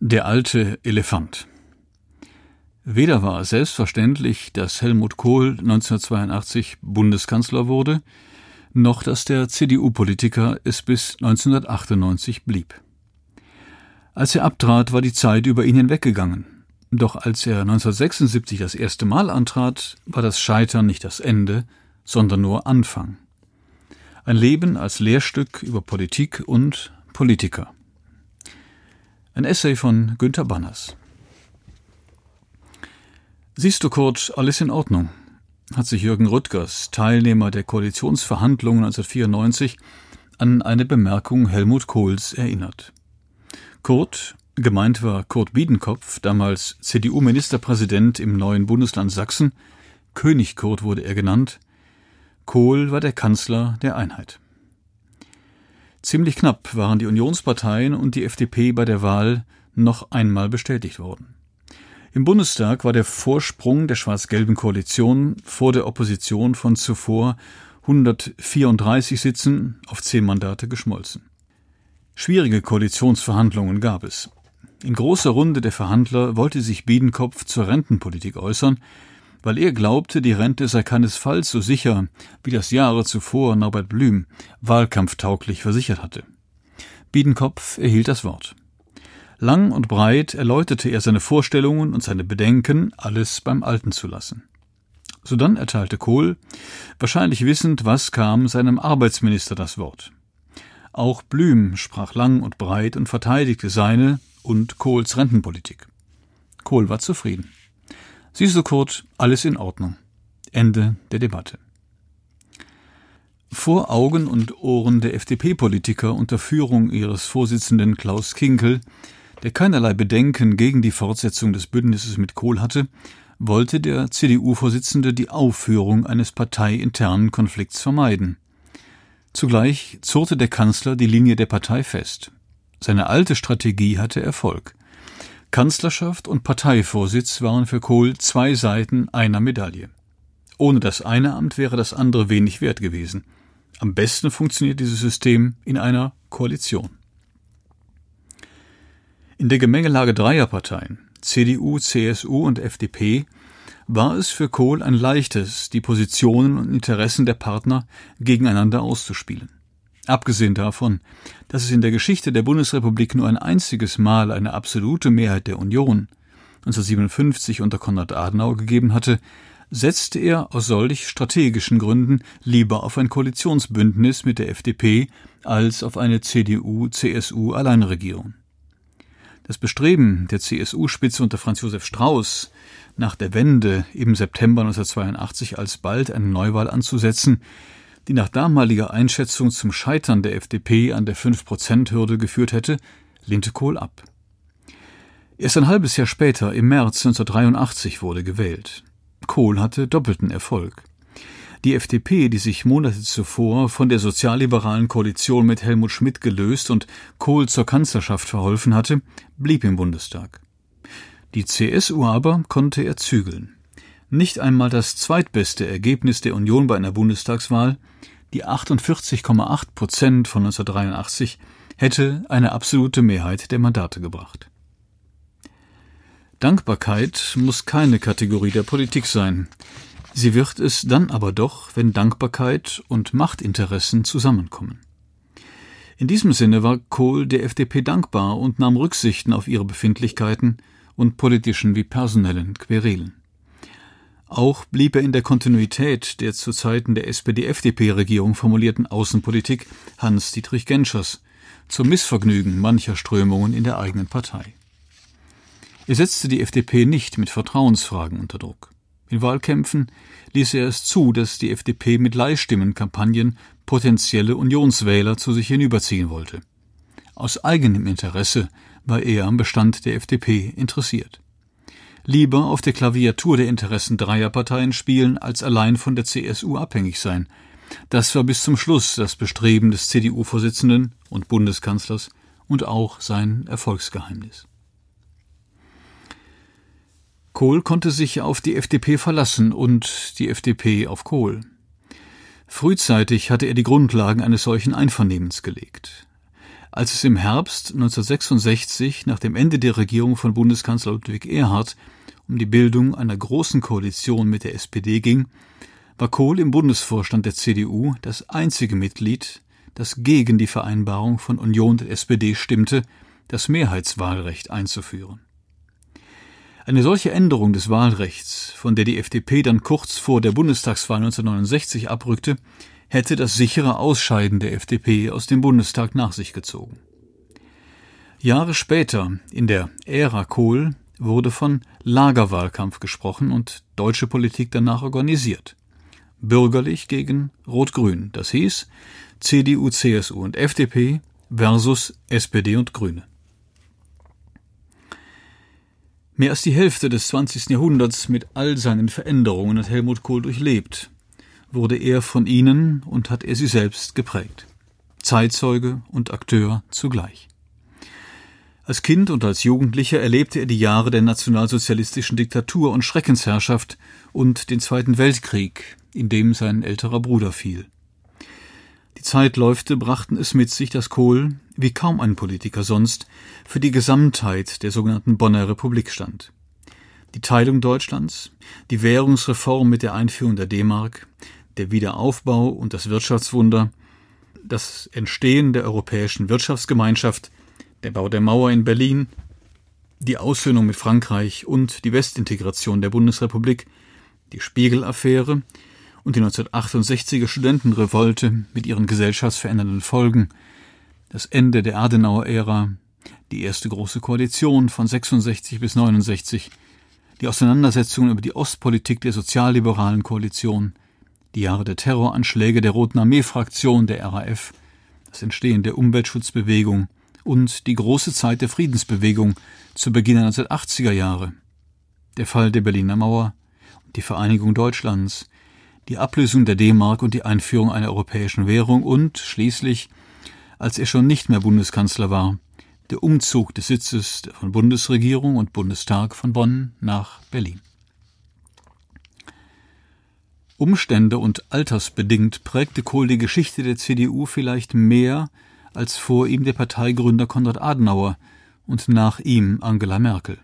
Der alte Elefant. Weder war es selbstverständlich, dass Helmut Kohl 1982 Bundeskanzler wurde, noch dass der CDU-Politiker es bis 1998 blieb. Als er abtrat, war die Zeit über ihn hinweggegangen. Doch als er 1976 das erste Mal antrat, war das Scheitern nicht das Ende, sondern nur Anfang. Ein Leben als Lehrstück über Politik und Politiker. Ein Essay von Günter Banners. Siehst du, Kurt, alles in Ordnung? hat sich Jürgen Rüttgers, Teilnehmer der Koalitionsverhandlungen 1994, an eine Bemerkung Helmut Kohls erinnert. Kurt, gemeint war Kurt Biedenkopf, damals CDU-Ministerpräsident im neuen Bundesland Sachsen, König Kurt wurde er genannt, Kohl war der Kanzler der Einheit. Ziemlich knapp waren die Unionsparteien und die FDP bei der Wahl noch einmal bestätigt worden. Im Bundestag war der Vorsprung der schwarz-gelben Koalition vor der Opposition von zuvor 134 Sitzen auf zehn Mandate geschmolzen. Schwierige Koalitionsverhandlungen gab es. In großer Runde der Verhandler wollte sich Biedenkopf zur Rentenpolitik äußern, weil er glaubte, die Rente sei keinesfalls so sicher, wie das Jahre zuvor Norbert Blüm wahlkampftauglich versichert hatte. Biedenkopf erhielt das Wort. Lang und breit erläuterte er seine Vorstellungen und seine Bedenken, alles beim Alten zu lassen. Sodann erteilte Kohl, wahrscheinlich wissend, was kam, seinem Arbeitsminister das Wort. Auch Blüm sprach lang und breit und verteidigte seine und Kohls Rentenpolitik. Kohl war zufrieden. Siehst du, Kurt, alles in Ordnung. Ende der Debatte. Vor Augen und Ohren der FDP-Politiker unter Führung ihres Vorsitzenden Klaus Kinkel, der keinerlei Bedenken gegen die Fortsetzung des Bündnisses mit Kohl hatte, wollte der CDU-Vorsitzende die Aufführung eines parteiinternen Konflikts vermeiden. Zugleich zurrte der Kanzler die Linie der Partei fest. Seine alte Strategie hatte Erfolg. Kanzlerschaft und Parteivorsitz waren für Kohl zwei Seiten einer Medaille. Ohne das eine Amt wäre das andere wenig wert gewesen. Am besten funktioniert dieses System in einer Koalition. In der Gemengelage dreier Parteien CDU, CSU und FDP war es für Kohl ein leichtes, die Positionen und Interessen der Partner gegeneinander auszuspielen. Abgesehen davon, dass es in der Geschichte der Bundesrepublik nur ein einziges Mal eine absolute Mehrheit der Union 1957 unter Konrad Adenauer gegeben hatte, setzte er aus solch strategischen Gründen lieber auf ein Koalitionsbündnis mit der FDP als auf eine CDU-CSU-Alleinregierung. Das Bestreben der CSU-Spitze unter Franz Josef Strauß, nach der Wende im September 1982 alsbald eine Neuwahl anzusetzen, die nach damaliger Einschätzung zum Scheitern der FDP an der 5-Prozent-Hürde geführt hätte, lehnte Kohl ab. Erst ein halbes Jahr später, im März 1983, wurde gewählt. Kohl hatte doppelten Erfolg. Die FDP, die sich Monate zuvor von der sozialliberalen Koalition mit Helmut Schmidt gelöst und Kohl zur Kanzlerschaft verholfen hatte, blieb im Bundestag. Die CSU aber konnte er zügeln. Nicht einmal das zweitbeste Ergebnis der Union bei einer Bundestagswahl, die 48,8 Prozent von 1983, hätte eine absolute Mehrheit der Mandate gebracht. Dankbarkeit muss keine Kategorie der Politik sein. Sie wird es dann aber doch, wenn Dankbarkeit und Machtinteressen zusammenkommen. In diesem Sinne war Kohl der FDP dankbar und nahm Rücksichten auf ihre Befindlichkeiten und politischen wie personellen Querelen. Auch blieb er in der Kontinuität der zu Zeiten der SPD-FDP-Regierung formulierten Außenpolitik Hans-Dietrich Genschers zum Missvergnügen mancher Strömungen in der eigenen Partei. Er setzte die FDP nicht mit Vertrauensfragen unter Druck. In Wahlkämpfen ließ er es zu, dass die FDP mit Leihstimmenkampagnen potenzielle Unionswähler zu sich hinüberziehen wollte. Aus eigenem Interesse war er am Bestand der FDP interessiert lieber auf der Klaviatur der Interessen dreier Parteien spielen, als allein von der CSU abhängig sein. Das war bis zum Schluss das Bestreben des CDU-Vorsitzenden und Bundeskanzlers und auch sein Erfolgsgeheimnis. Kohl konnte sich auf die FDP verlassen und die FDP auf Kohl. Frühzeitig hatte er die Grundlagen eines solchen Einvernehmens gelegt. Als es im Herbst 1966 nach dem Ende der Regierung von Bundeskanzler Ludwig Erhard um die Bildung einer großen Koalition mit der SPD ging, war Kohl im Bundesvorstand der CDU das einzige Mitglied, das gegen die Vereinbarung von Union und SPD stimmte, das Mehrheitswahlrecht einzuführen. Eine solche Änderung des Wahlrechts, von der die FDP dann kurz vor der Bundestagswahl 1969 abrückte, hätte das sichere Ausscheiden der FDP aus dem Bundestag nach sich gezogen. Jahre später, in der Ära Kohl, wurde von Lagerwahlkampf gesprochen und deutsche Politik danach organisiert. Bürgerlich gegen Rot-Grün, das hieß CDU, CSU und FDP versus SPD und Grüne. Mehr als die Hälfte des 20. Jahrhunderts mit all seinen Veränderungen hat Helmut Kohl durchlebt wurde er von ihnen und hat er sie selbst geprägt. Zeitzeuge und Akteur zugleich. Als Kind und als Jugendlicher erlebte er die Jahre der nationalsozialistischen Diktatur und Schreckensherrschaft und den Zweiten Weltkrieg, in dem sein älterer Bruder fiel. Die Zeitläufte brachten es mit sich, dass Kohl, wie kaum ein Politiker sonst, für die Gesamtheit der sogenannten Bonner Republik stand. Die Teilung Deutschlands, die Währungsreform mit der Einführung der D-Mark, der Wiederaufbau und das Wirtschaftswunder, das Entstehen der Europäischen Wirtschaftsgemeinschaft, der Bau der Mauer in Berlin, die Aussöhnung mit Frankreich und die Westintegration der Bundesrepublik, die Spiegel-Affäre und die 1968er Studentenrevolte mit ihren gesellschaftsverändernden Folgen, das Ende der Adenauer-Ära, die erste große Koalition von 66 bis 69, die Auseinandersetzungen über die Ostpolitik der sozialliberalen Koalition, die Jahre der Terroranschläge der Roten Armee-Fraktion der RAF, das Entstehen der Umweltschutzbewegung und die große Zeit der Friedensbewegung zu Beginn der 1980er Jahre, der Fall der Berliner Mauer, die Vereinigung Deutschlands, die Ablösung der D-Mark und die Einführung einer europäischen Währung und schließlich, als er schon nicht mehr Bundeskanzler war, der Umzug des Sitzes von Bundesregierung und Bundestag von Bonn nach Berlin. Umstände und altersbedingt prägte Kohl die Geschichte der CDU vielleicht mehr als vor ihm der Parteigründer Konrad Adenauer und nach ihm Angela Merkel.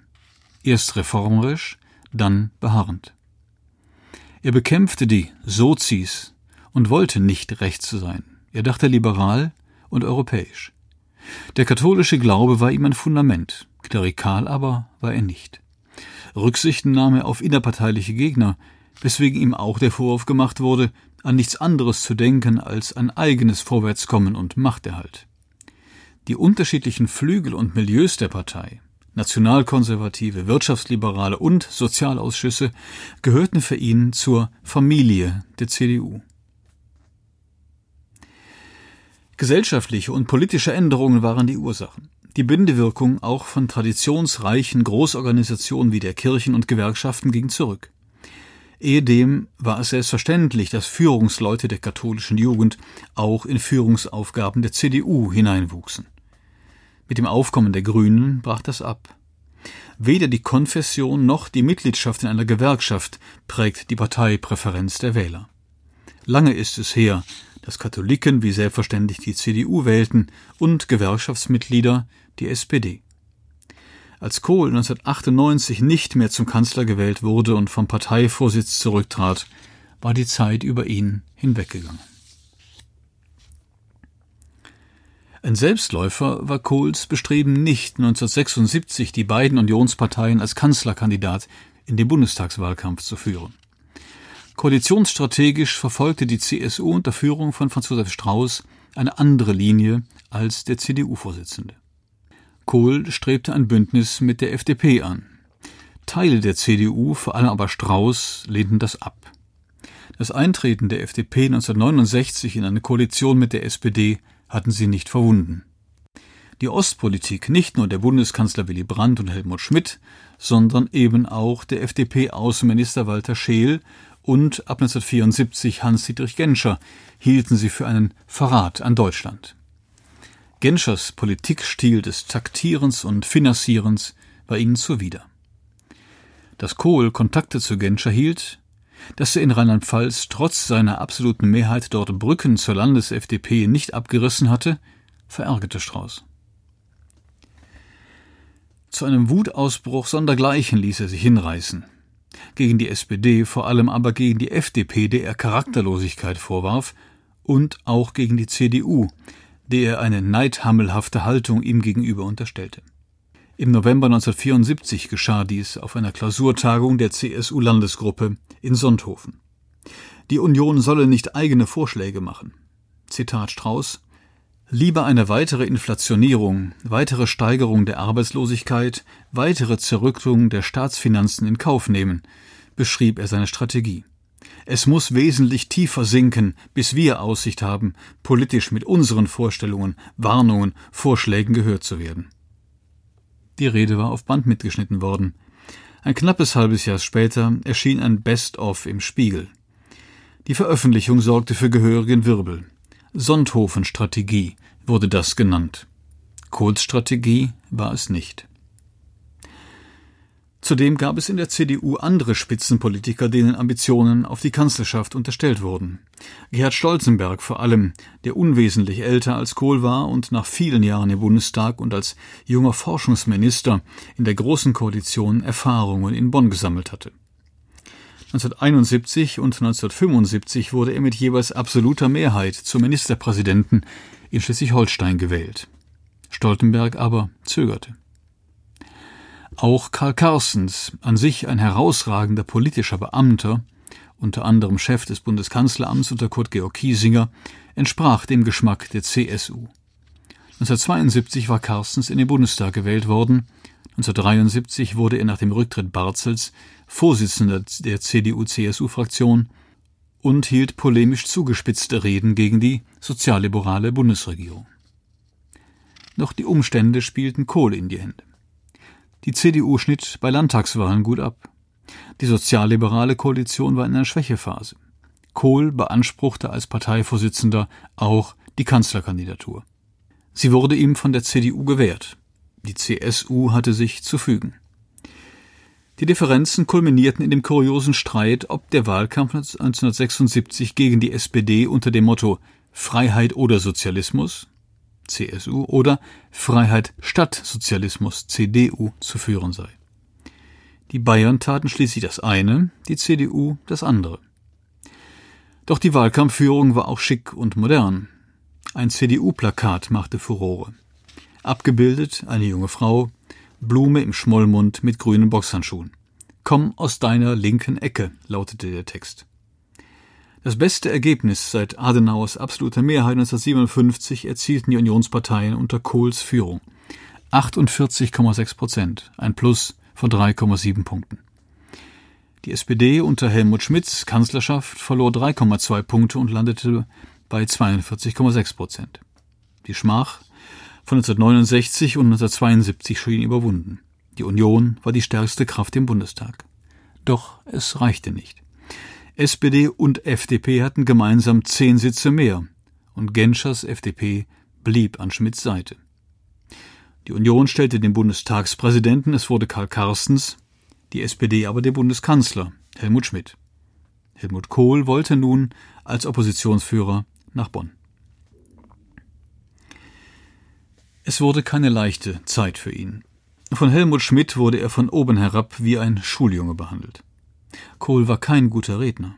Erst reformerisch, dann beharrend. Er bekämpfte die Sozis und wollte nicht rechts sein. Er dachte liberal und europäisch. Der katholische Glaube war ihm ein Fundament, klerikal aber war er nicht. Rücksichten nahm er auf innerparteiliche Gegner, weswegen ihm auch der Vorwurf gemacht wurde, an nichts anderes zu denken als an eigenes Vorwärtskommen und Machterhalt. Die unterschiedlichen Flügel und Milieus der Partei, Nationalkonservative, Wirtschaftsliberale und Sozialausschüsse, gehörten für ihn zur Familie der CDU. Gesellschaftliche und politische Änderungen waren die Ursachen. Die Bindewirkung auch von traditionsreichen Großorganisationen wie der Kirchen und Gewerkschaften ging zurück. Ehedem war es selbstverständlich, dass Führungsleute der katholischen Jugend auch in Führungsaufgaben der CDU hineinwuchsen. Mit dem Aufkommen der Grünen brach das ab. Weder die Konfession noch die Mitgliedschaft in einer Gewerkschaft prägt die Parteipräferenz der Wähler. Lange ist es her, dass Katholiken wie selbstverständlich die CDU wählten und Gewerkschaftsmitglieder die SPD. Als Kohl 1998 nicht mehr zum Kanzler gewählt wurde und vom Parteivorsitz zurücktrat, war die Zeit über ihn hinweggegangen. Ein Selbstläufer war Kohls Bestreben nicht, 1976 die beiden Unionsparteien als Kanzlerkandidat in den Bundestagswahlkampf zu führen. Koalitionsstrategisch verfolgte die CSU unter Führung von Franz Josef Strauß eine andere Linie als der CDU-Vorsitzende. Kohl strebte ein Bündnis mit der FDP an. Teile der CDU, vor allem aber Strauß, lehnten das ab. Das Eintreten der FDP 1969 in eine Koalition mit der SPD hatten sie nicht verwunden. Die Ostpolitik nicht nur der Bundeskanzler Willy Brandt und Helmut Schmidt, sondern eben auch der FDP-Außenminister Walter Scheel und ab 1974 Hans-Dietrich Genscher hielten sie für einen Verrat an Deutschland. Genschers Politikstil des Taktierens und Financierens war ihnen zuwider. Dass Kohl Kontakte zu Genscher hielt, dass er in Rheinland-Pfalz trotz seiner absoluten Mehrheit dort Brücken zur Landes-FDP nicht abgerissen hatte, verärgerte Strauß. Zu einem Wutausbruch sondergleichen ließ er sich hinreißen. Gegen die SPD, vor allem aber gegen die FDP, der er Charakterlosigkeit vorwarf, und auch gegen die CDU, der er eine neidhammelhafte Haltung ihm gegenüber unterstellte. Im November 1974 geschah dies auf einer Klausurtagung der CSU-Landesgruppe in Sonthofen. Die Union solle nicht eigene Vorschläge machen. Zitat Strauß Lieber eine weitere Inflationierung, weitere Steigerung der Arbeitslosigkeit, weitere Zerrückung der Staatsfinanzen in Kauf nehmen, beschrieb er seine Strategie. Es muss wesentlich tiefer sinken, bis wir Aussicht haben, politisch mit unseren Vorstellungen, Warnungen, Vorschlägen gehört zu werden. Die Rede war auf Band mitgeschnitten worden. Ein knappes halbes Jahr später erschien ein Best-of im Spiegel. Die Veröffentlichung sorgte für gehörigen Wirbel. Sonthofen-Strategie wurde das genannt. Kohls Strategie war es nicht. Zudem gab es in der CDU andere Spitzenpolitiker, denen Ambitionen auf die Kanzlerschaft unterstellt wurden. Gerhard Stolzenberg vor allem, der unwesentlich älter als Kohl war und nach vielen Jahren im Bundestag und als junger Forschungsminister in der Großen Koalition Erfahrungen in Bonn gesammelt hatte. 1971 und 1975 wurde er mit jeweils absoluter Mehrheit zum Ministerpräsidenten in Schleswig-Holstein gewählt. Stoltenberg aber zögerte. Auch Karl Carstens, an sich ein herausragender politischer Beamter, unter anderem Chef des Bundeskanzleramts unter Kurt Georg Kiesinger, entsprach dem Geschmack der CSU. 1972 war Carstens in den Bundestag gewählt worden, 1973 wurde er nach dem Rücktritt Barzels Vorsitzender der CDU-CSU-Fraktion und hielt polemisch zugespitzte Reden gegen die sozialliberale Bundesregierung. Doch die Umstände spielten Kohle in die Hände. Die CDU schnitt bei Landtagswahlen gut ab. Die sozialliberale Koalition war in einer Schwächephase. Kohl beanspruchte als Parteivorsitzender auch die Kanzlerkandidatur. Sie wurde ihm von der CDU gewährt. Die CSU hatte sich zu fügen. Die Differenzen kulminierten in dem kuriosen Streit, ob der Wahlkampf 1976 gegen die SPD unter dem Motto Freiheit oder Sozialismus CSU oder Freiheit statt Sozialismus CDU zu führen sei. Die Bayern taten schließlich das eine, die CDU das andere. Doch die Wahlkampfführung war auch schick und modern. Ein CDU-Plakat machte Furore. Abgebildet eine junge Frau, Blume im Schmollmund mit grünen Boxhandschuhen. Komm aus deiner linken Ecke, lautete der Text. Das beste Ergebnis seit Adenauers absoluter Mehrheit 1957 erzielten die Unionsparteien unter Kohls Führung. 48,6 Prozent, ein Plus von 3,7 Punkten. Die SPD unter Helmut Schmidts Kanzlerschaft verlor 3,2 Punkte und landete bei 42,6 Prozent. Die Schmach von 1969 und 1972 schien überwunden. Die Union war die stärkste Kraft im Bundestag. Doch es reichte nicht. SPD und FDP hatten gemeinsam zehn Sitze mehr, und Genschers FDP blieb an Schmidts Seite. Die Union stellte den Bundestagspräsidenten, es wurde Karl Carstens, die SPD aber der Bundeskanzler, Helmut Schmidt. Helmut Kohl wollte nun als Oppositionsführer nach Bonn. Es wurde keine leichte Zeit für ihn. Von Helmut Schmidt wurde er von oben herab wie ein Schuljunge behandelt. Kohl war kein guter Redner.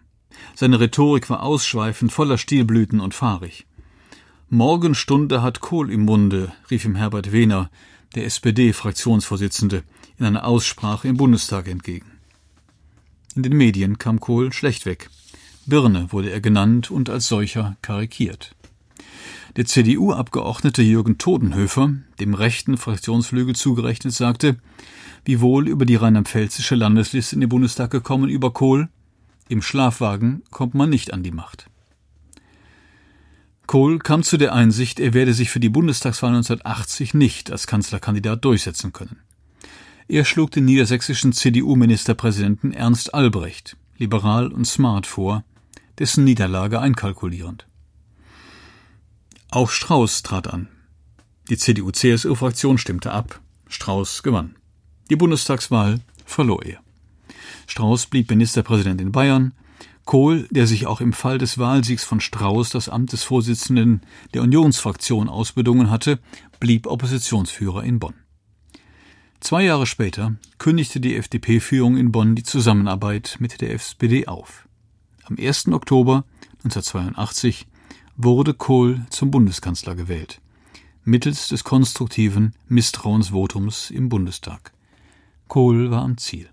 Seine Rhetorik war ausschweifend, voller Stilblüten und fahrig. Morgenstunde hat Kohl im Munde, rief ihm Herbert Wehner, der SPD-Fraktionsvorsitzende, in einer Aussprache im Bundestag entgegen. In den Medien kam Kohl schlecht weg. Birne wurde er genannt und als solcher karikiert. Der CDU-Abgeordnete Jürgen Todenhöfer, dem rechten Fraktionsflügel zugerechnet, sagte, wie wohl über die rheinland-pfälzische Landesliste in den Bundestag gekommen über Kohl. Im Schlafwagen kommt man nicht an die Macht. Kohl kam zu der Einsicht, er werde sich für die Bundestagswahl 1980 nicht als Kanzlerkandidat durchsetzen können. Er schlug den niedersächsischen CDU-Ministerpräsidenten Ernst Albrecht, liberal und smart vor, dessen Niederlage einkalkulierend. Auch Strauß trat an. Die CDU-CSU-Fraktion stimmte ab. Strauß gewann. Die Bundestagswahl verlor er. Strauß blieb Ministerpräsident in Bayern. Kohl, der sich auch im Fall des Wahlsiegs von Strauß das Amt des Vorsitzenden der Unionsfraktion ausbedungen hatte, blieb Oppositionsführer in Bonn. Zwei Jahre später kündigte die FDP-Führung in Bonn die Zusammenarbeit mit der SPD auf. Am 1. Oktober 1982 wurde Kohl zum Bundeskanzler gewählt, mittels des konstruktiven Misstrauensvotums im Bundestag. Kohl war am Ziel.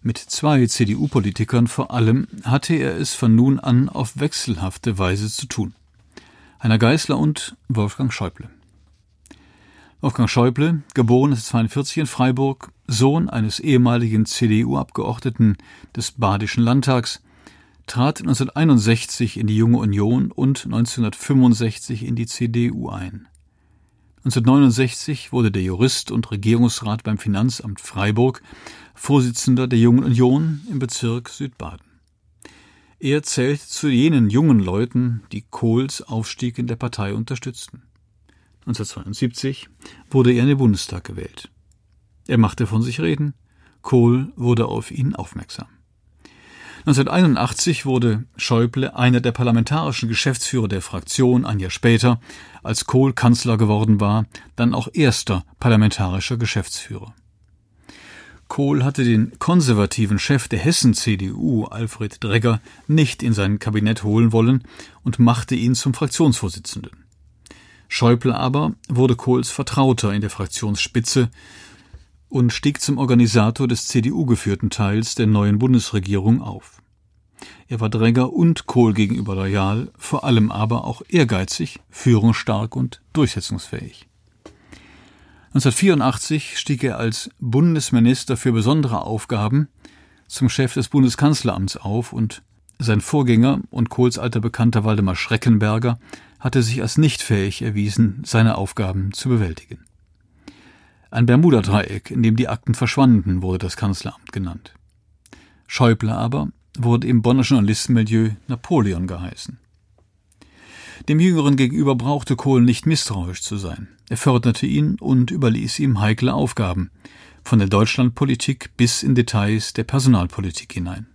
Mit zwei CDU-Politikern vor allem hatte er es von nun an auf wechselhafte Weise zu tun. Heiner Geißler und Wolfgang Schäuble. Wolfgang Schäuble, geboren 1942 in Freiburg, Sohn eines ehemaligen CDU-Abgeordneten des Badischen Landtags, trat 1961 in die Junge Union und 1965 in die CDU ein. 1969 wurde der Jurist und Regierungsrat beim Finanzamt Freiburg Vorsitzender der Jungen Union im Bezirk Südbaden. Er zählt zu jenen jungen Leuten, die Kohls Aufstieg in der Partei unterstützten. 1972 wurde er in den Bundestag gewählt. Er machte von sich reden. Kohl wurde auf ihn aufmerksam. 1981 wurde Schäuble einer der parlamentarischen Geschäftsführer der Fraktion, ein Jahr später, als Kohl Kanzler geworden war, dann auch erster parlamentarischer Geschäftsführer. Kohl hatte den konservativen Chef der Hessen-CDU, Alfred Dregger, nicht in sein Kabinett holen wollen und machte ihn zum Fraktionsvorsitzenden. Schäuble aber wurde Kohls Vertrauter in der Fraktionsspitze und stieg zum Organisator des CDU-geführten Teils der neuen Bundesregierung auf. Er war Dräger und Kohl gegenüber loyal, vor allem aber auch ehrgeizig, führungsstark und durchsetzungsfähig. 1984 stieg er als Bundesminister für besondere Aufgaben zum Chef des Bundeskanzleramts auf und sein Vorgänger und Kohls alter Bekannter Waldemar Schreckenberger hatte sich als nicht fähig erwiesen, seine Aufgaben zu bewältigen. Ein Bermuda-Dreieck, in dem die Akten verschwanden, wurde das Kanzleramt genannt. Schäuble aber wurde im Bonner Journalistenmilieu Napoleon geheißen. Dem Jüngeren gegenüber brauchte Kohl nicht misstrauisch zu sein. Er förderte ihn und überließ ihm heikle Aufgaben, von der Deutschlandpolitik bis in Details der Personalpolitik hinein.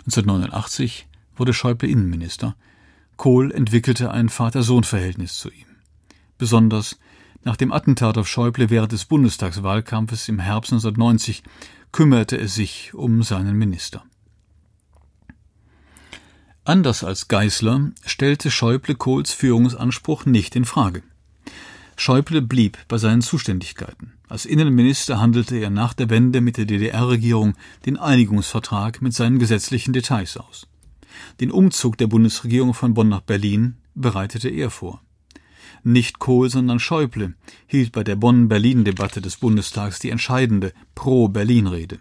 1989 wurde Schäuble Innenminister. Kohl entwickelte ein Vater-Sohn-Verhältnis zu ihm. Besonders nach dem Attentat auf Schäuble während des Bundestagswahlkampfes im Herbst 1990 kümmerte er sich um seinen Minister. Anders als Geißler stellte Schäuble Kohls Führungsanspruch nicht in Frage. Schäuble blieb bei seinen Zuständigkeiten. Als Innenminister handelte er nach der Wende mit der DDR-Regierung den Einigungsvertrag mit seinen gesetzlichen Details aus. Den Umzug der Bundesregierung von Bonn nach Berlin bereitete er vor. Nicht Kohl, sondern Schäuble hielt bei der Bonn-Berlin-Debatte des Bundestags die entscheidende Pro-Berlin-Rede.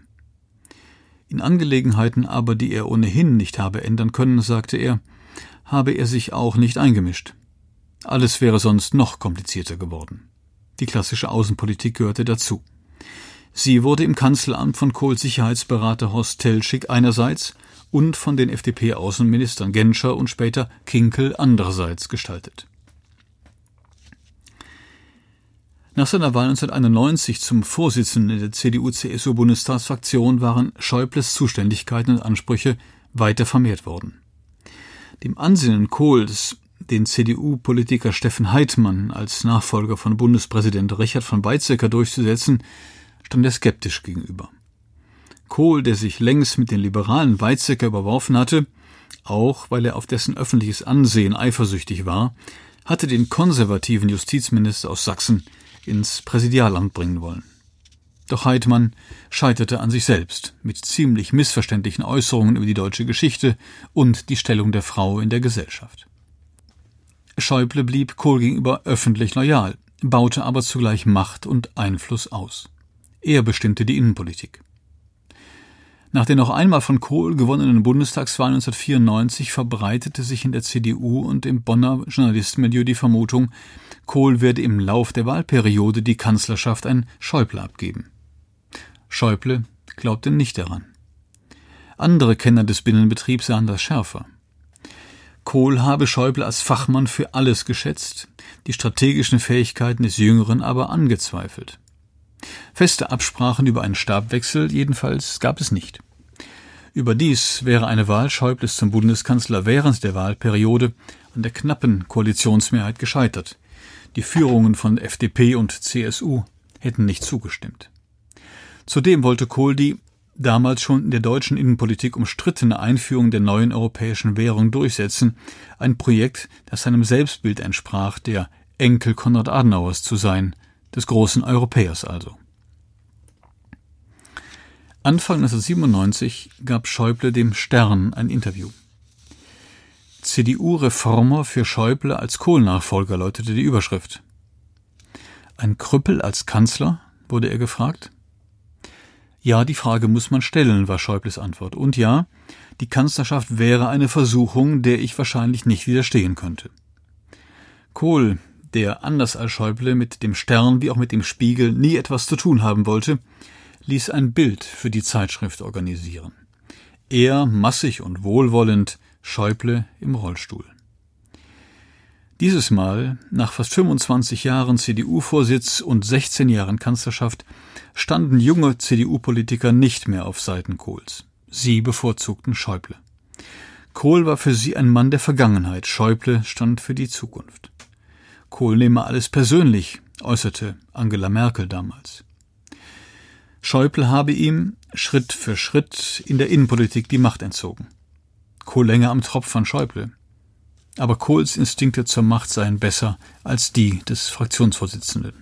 In Angelegenheiten aber, die er ohnehin nicht habe ändern können, sagte er, habe er sich auch nicht eingemischt. Alles wäre sonst noch komplizierter geworden. Die klassische Außenpolitik gehörte dazu. Sie wurde im Kanzleramt von Kohls Sicherheitsberater Horst Telschik einerseits und von den FDP-Außenministern Genscher und später Kinkel andererseits gestaltet. Nach seiner Wahl 1991 zum Vorsitzenden der CDU-CSU-Bundestagsfraktion waren Schäubles Zuständigkeiten und Ansprüche weiter vermehrt worden. Dem Ansinnen Kohls, den CDU-Politiker Steffen Heidmann als Nachfolger von Bundespräsident Richard von Weizsäcker durchzusetzen, stand er skeptisch gegenüber. Kohl, der sich längst mit den liberalen Weizsäcker überworfen hatte, auch weil er auf dessen öffentliches Ansehen eifersüchtig war, hatte den konservativen Justizminister aus Sachsen ins Präsidialamt bringen wollen. Doch Heidmann scheiterte an sich selbst mit ziemlich missverständlichen Äußerungen über die deutsche Geschichte und die Stellung der Frau in der Gesellschaft. Schäuble blieb Kohl gegenüber öffentlich loyal, baute aber zugleich Macht und Einfluss aus. Er bestimmte die Innenpolitik. Nach der noch einmal von Kohl gewonnenen Bundestagswahl 1994 verbreitete sich in der CDU und im Bonner Journalistenmilieu die Vermutung, Kohl werde im Lauf der Wahlperiode die Kanzlerschaft an Schäuble abgeben. Schäuble glaubte nicht daran. Andere Kenner des Binnenbetriebs sahen das schärfer. Kohl habe Schäuble als Fachmann für alles geschätzt, die strategischen Fähigkeiten des Jüngeren aber angezweifelt. Feste Absprachen über einen Stabwechsel jedenfalls gab es nicht. Überdies wäre eine Wahl Schäubles zum Bundeskanzler während der Wahlperiode an der knappen Koalitionsmehrheit gescheitert. Die Führungen von FDP und CSU hätten nicht zugestimmt. Zudem wollte Kohl die damals schon in der deutschen Innenpolitik umstrittene Einführung der neuen europäischen Währung durchsetzen, ein Projekt, das seinem Selbstbild entsprach, der Enkel Konrad Adenauers zu sein, des großen Europäers also. Anfang 1997 gab Schäuble dem Stern ein Interview. CDU-Reformer für Schäuble als Kohl-Nachfolger lautete die Überschrift. Ein Krüppel als Kanzler? wurde er gefragt. Ja, die Frage muss man stellen, war Schäubles Antwort. Und ja, die Kanzlerschaft wäre eine Versuchung, der ich wahrscheinlich nicht widerstehen könnte. Kohl, der anders als Schäuble mit dem Stern wie auch mit dem Spiegel nie etwas zu tun haben wollte, ließ ein Bild für die Zeitschrift organisieren. Er massig und wohlwollend, Schäuble im Rollstuhl. Dieses Mal, nach fast 25 Jahren CDU-Vorsitz und 16 Jahren Kanzlerschaft, standen junge CDU-Politiker nicht mehr auf Seiten Kohls. Sie bevorzugten Schäuble. Kohl war für sie ein Mann der Vergangenheit, Schäuble stand für die Zukunft. Kohl nehme alles persönlich, äußerte Angela Merkel damals. Schäuble habe ihm Schritt für Schritt in der Innenpolitik die Macht entzogen. Kohl länger am Tropf von Schäuble. Aber Kohls Instinkte zur Macht seien besser als die des Fraktionsvorsitzenden.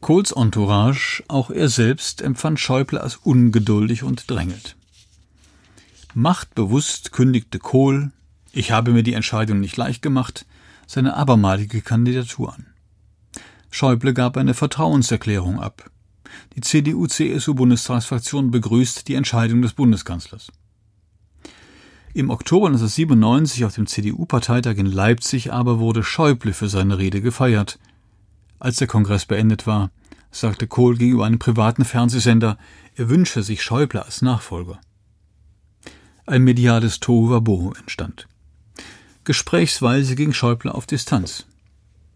Kohls Entourage, auch er selbst, empfand Schäuble als ungeduldig und drängelt. Machtbewusst kündigte Kohl, ich habe mir die Entscheidung nicht leicht gemacht, seine abermalige Kandidatur an. Schäuble gab eine Vertrauenserklärung ab. Die CDU-CSU-Bundestagsfraktion begrüßt die Entscheidung des Bundeskanzlers. Im Oktober 1997 auf dem CDU-Parteitag in Leipzig aber wurde Schäuble für seine Rede gefeiert. Als der Kongress beendet war, sagte Kohl gegenüber einem privaten Fernsehsender, er wünsche sich Schäuble als Nachfolger. Ein mediales Tohuwabohu entstand. Gesprächsweise ging Schäuble auf Distanz.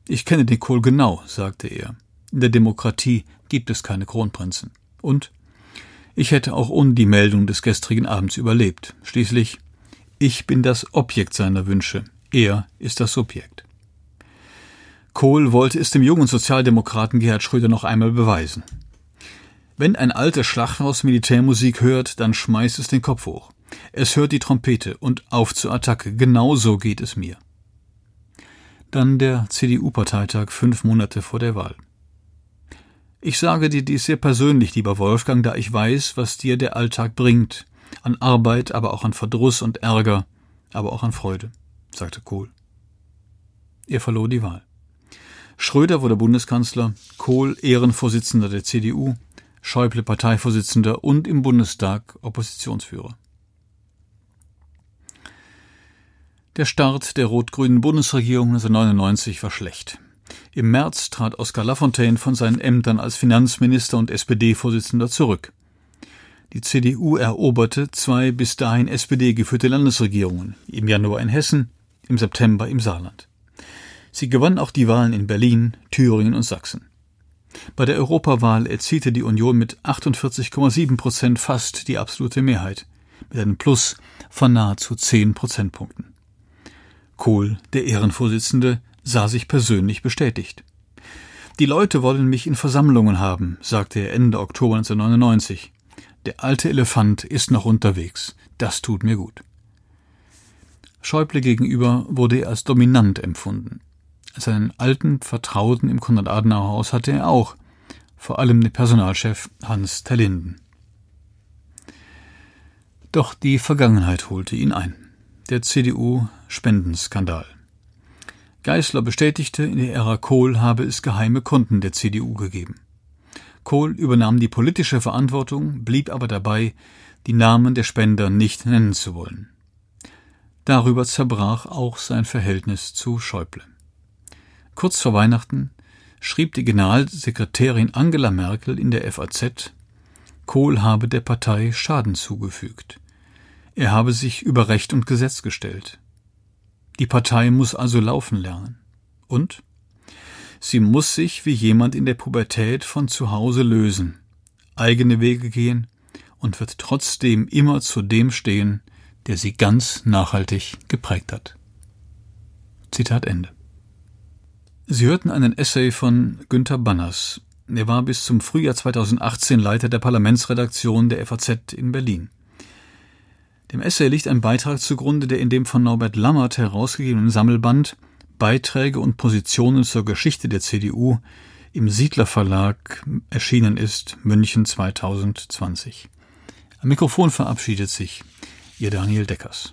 Ich kenne den Kohl genau, sagte er. In der Demokratie gibt es keine Kronprinzen. Und? Ich hätte auch ohne die Meldung des gestrigen Abends überlebt. Schließlich, ich bin das Objekt seiner Wünsche. Er ist das Subjekt. Kohl wollte es dem jungen Sozialdemokraten Gerhard Schröder noch einmal beweisen. Wenn ein altes Schlachthaus Militärmusik hört, dann schmeißt es den Kopf hoch. Es hört die Trompete und auf zur Attacke. Genau so geht es mir. Dann der CDU-Parteitag fünf Monate vor der Wahl. Ich sage dir dies sehr persönlich, lieber Wolfgang, da ich weiß, was dir der Alltag bringt. An Arbeit, aber auch an Verdruss und Ärger, aber auch an Freude, sagte Kohl. Er verlor die Wahl. Schröder wurde Bundeskanzler, Kohl Ehrenvorsitzender der CDU, Schäuble Parteivorsitzender und im Bundestag Oppositionsführer. Der Start der rot-grünen Bundesregierung 1999 war schlecht. Im März trat Oskar Lafontaine von seinen Ämtern als Finanzminister und SPD-Vorsitzender zurück. Die CDU eroberte zwei bis dahin SPD geführte Landesregierungen, im Januar in Hessen, im September im Saarland. Sie gewann auch die Wahlen in Berlin, Thüringen und Sachsen. Bei der Europawahl erzielte die Union mit 48,7 Prozent fast die absolute Mehrheit, mit einem Plus von nahezu 10 Prozentpunkten. Kohl, der Ehrenvorsitzende, sah sich persönlich bestätigt. Die Leute wollen mich in Versammlungen haben, sagte er Ende Oktober 1999. Der alte Elefant ist noch unterwegs. Das tut mir gut. Schäuble gegenüber wurde er als dominant empfunden. Seinen alten Vertrauten im Konrad-Adenauer-Haus hatte er auch, vor allem den Personalchef Hans Terlinden. Doch die Vergangenheit holte ihn ein der CDU-Spendenskandal. Geißler bestätigte, in der Ära Kohl habe es geheime Konten der CDU gegeben. Kohl übernahm die politische Verantwortung, blieb aber dabei, die Namen der Spender nicht nennen zu wollen. Darüber zerbrach auch sein Verhältnis zu Schäuble. Kurz vor Weihnachten schrieb die Generalsekretärin Angela Merkel in der FAZ, Kohl habe der Partei Schaden zugefügt. Er habe sich über Recht und Gesetz gestellt. Die Partei muss also laufen lernen. Und? Sie muss sich wie jemand in der Pubertät von zu Hause lösen, eigene Wege gehen und wird trotzdem immer zu dem stehen, der sie ganz nachhaltig geprägt hat. Zitat Ende. Sie hörten einen Essay von Günter Banners. Er war bis zum Frühjahr 2018 Leiter der Parlamentsredaktion der FAZ in Berlin. Dem Essay liegt ein Beitrag zugrunde, der in dem von Norbert Lammert herausgegebenen Sammelband Beiträge und Positionen zur Geschichte der CDU im Siedler Verlag erschienen ist, München 2020. Am Mikrofon verabschiedet sich Ihr Daniel Deckers.